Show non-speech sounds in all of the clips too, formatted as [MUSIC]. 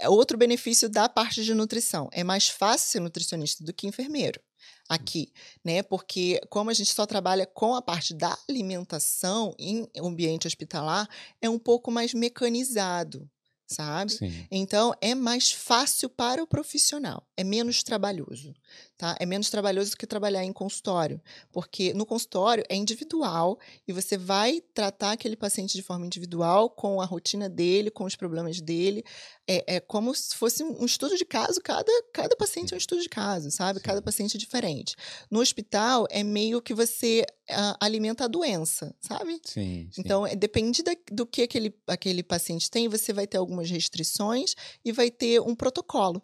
é outro benefício da parte de nutrição. É mais fácil ser nutricionista do que enfermeiro aqui, né? Porque como a gente só trabalha com a parte da alimentação em ambiente hospitalar, é um pouco mais mecanizado, sabe? Sim. Então é mais fácil para o profissional, é menos trabalhoso, tá? É menos trabalhoso do que trabalhar em consultório, porque no consultório é individual e você vai tratar aquele paciente de forma individual, com a rotina dele, com os problemas dele. É, é como se fosse um estudo de caso, cada, cada paciente é um estudo de caso, sabe? Cada paciente é diferente. No hospital é meio que você ah, alimenta a doença, sabe? Sim. sim. Então, é, depende da- do que aquele, aquele paciente tem, você vai ter algumas restrições e vai ter um protocolo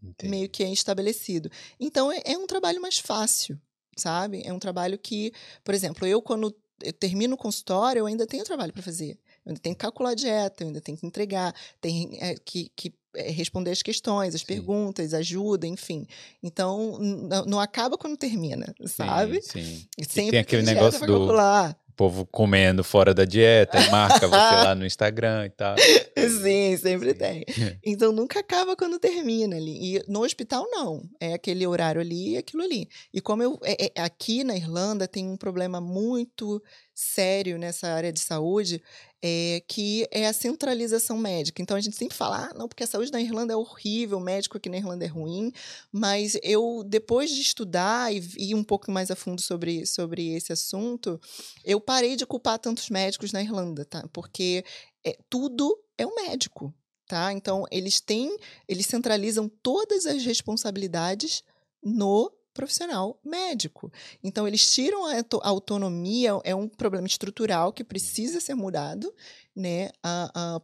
Entendi. meio que é estabelecido. Então, é, é um trabalho mais fácil, sabe? É um trabalho que, por exemplo, eu quando eu termino o consultório, eu ainda tenho trabalho para fazer. Eu ainda tenho que calcular a dieta, eu ainda tenho que entregar, tem é, que, que é, responder as questões, as Sim. perguntas, ajuda, enfim. Então, não acaba quando termina, sabe? Sim, sim. Sempre tem aquele negócio do- calcular. O povo comendo fora da dieta, e marca você lá no Instagram e tal. [LAUGHS] Sim, sempre Sim. tem. [LAUGHS] Então nunca acaba quando termina ali. E no hospital não, é aquele horário ali e aquilo ali. E como eu é- é- aqui na Irlanda tem um problema muito sério nessa área de saúde, é que é a centralização médica. Então a gente sempre fala, ah, não, porque a saúde na Irlanda é horrível, o médico aqui na Irlanda é ruim, mas eu depois de estudar e ir um pouco mais a fundo sobre, sobre esse assunto, eu parei de culpar tantos médicos na Irlanda, tá? Porque é, tudo é um médico, tá? Então eles têm, eles centralizam todas as responsabilidades no profissional médico. Então eles tiram a auto- a autonomia, é um problema estrutural que precisa ser mudado, né,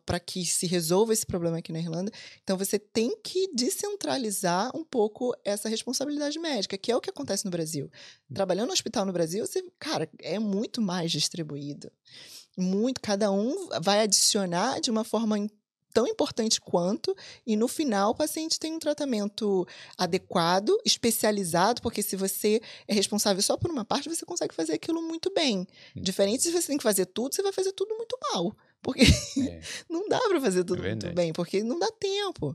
para que se resolva esse problema aqui na Irlanda. Então você tem que descentralizar um pouco essa responsabilidade médica, que é o que acontece no Brasil. Trabalhando no hospital no Brasil, você, cara, é muito mais distribuído muito, cada um vai adicionar de uma forma tão importante quanto, e no final o paciente tem um tratamento adequado, especializado, porque se você é responsável só por uma parte, você consegue fazer aquilo muito bem. Diferente se você tem que fazer tudo, você vai fazer tudo muito mal. Porque É. [LAUGHS] não dá para fazer tudo muito verdade. bem, porque não dá tempo,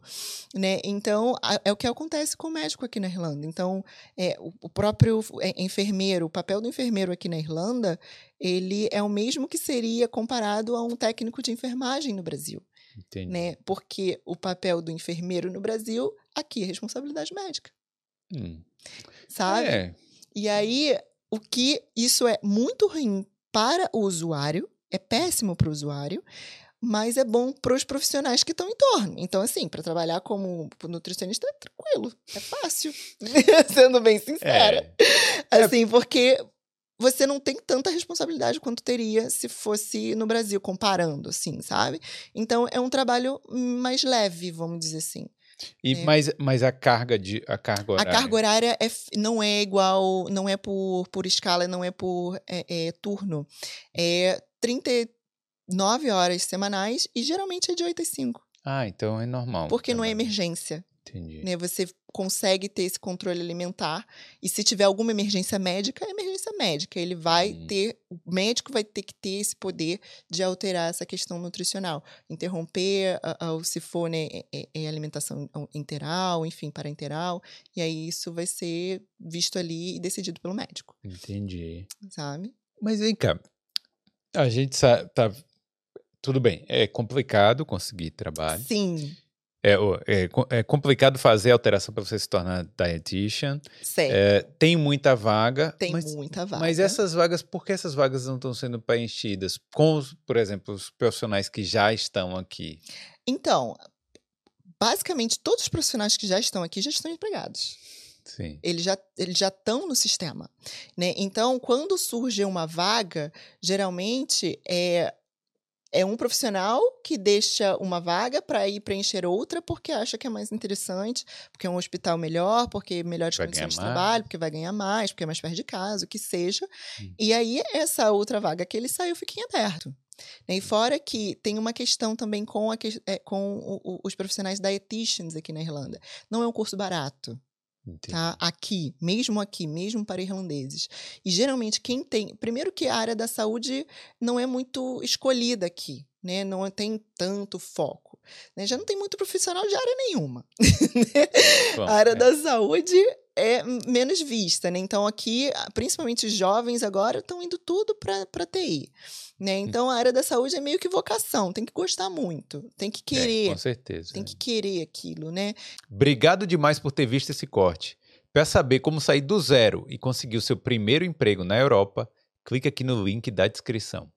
né? Então, é o que acontece com o médico aqui na Irlanda. Então, é, o, o próprio é, enfermeiro, o papel do enfermeiro aqui na Irlanda, ele é o mesmo que seria comparado a um técnico de enfermagem no Brasil, Entendi. né? Porque o papel do enfermeiro no Brasil, aqui é responsabilidade médica, Hum. sabe? É. E aí, o que isso é muito ruim para o usuário, é péssimo para o usuário, mas é bom para os profissionais que estão em torno. Então, assim, para trabalhar como nutricionista é tranquilo, é fácil, [LAUGHS] sendo bem sincera. É. Assim, porque você não tem tanta responsabilidade quanto teria se fosse no Brasil, comparando, assim, sabe? Então, é um trabalho mais leve, vamos dizer assim. E, É. mas, mas a carga de a carga A horária. carga horária é não é igual, não é por, por escala, não é por é, é, turno. É 39 horas semanais e geralmente é de 8 às 5. Ah, então é normal. Porque não é emergência. Entendi. Né? Você consegue ter esse controle alimentar. E se tiver alguma emergência médica, é emergência médica. Ele vai Hum. ter. O médico vai ter que ter esse poder de alterar essa questão nutricional. Interromper, a- a- se for né, é- é- é alimentação interal, enfim, parenteral. E aí isso vai ser visto ali e decidido pelo médico, Entendi. sabe? Mas vem cá. A gente sabe. Tá, tudo bem. É complicado conseguir trabalho. Sim, É, é, é complicado fazer alteração para você se tornar dietitian. certo. É, tem muita vaga. Tem mas, muita vaga. Mas essas vagas, por que essas vagas não estão sendo preenchidas com, os, por exemplo, os profissionais que já estão aqui? Então, basicamente, todos os profissionais que já estão aqui já estão empregados. Sim. eles já eles já estão no sistema, né? Então, quando surge uma vaga, geralmente é é um profissional que deixa uma vaga para ir preencher outra porque acha que é mais interessante, porque é um hospital melhor, porque melhores Vai condições de trabalho, porque vai ganhar mais, porque é mais perto de casa, o que seja. Hum. E aí essa outra vaga que ele saiu fica em aberto. né? E fora que tem uma questão também com, a, é, com os profissionais dietitians aqui na Irlanda. Não é um curso barato Entendi. tá? Aqui, mesmo aqui, mesmo para irlandeses. E geralmente quem tem, primeiro que a área da saúde não é muito escolhida aqui, né? Não tem tanto foco. Né? Já não tem muito profissional de área nenhuma. [LAUGHS] Bom, a área é. da saúde é menos vista, né? Então aqui, principalmente os jovens agora, estão indo tudo para TI. Né? Então a área da saúde é meio que vocação, tem que gostar muito, tem que É, querer, com certeza. tem que querer aquilo, né? Obrigado demais por ter visto esse corte. Para saber como sair do zero e conseguir o seu primeiro emprego na Europa, clique aqui no link da descrição.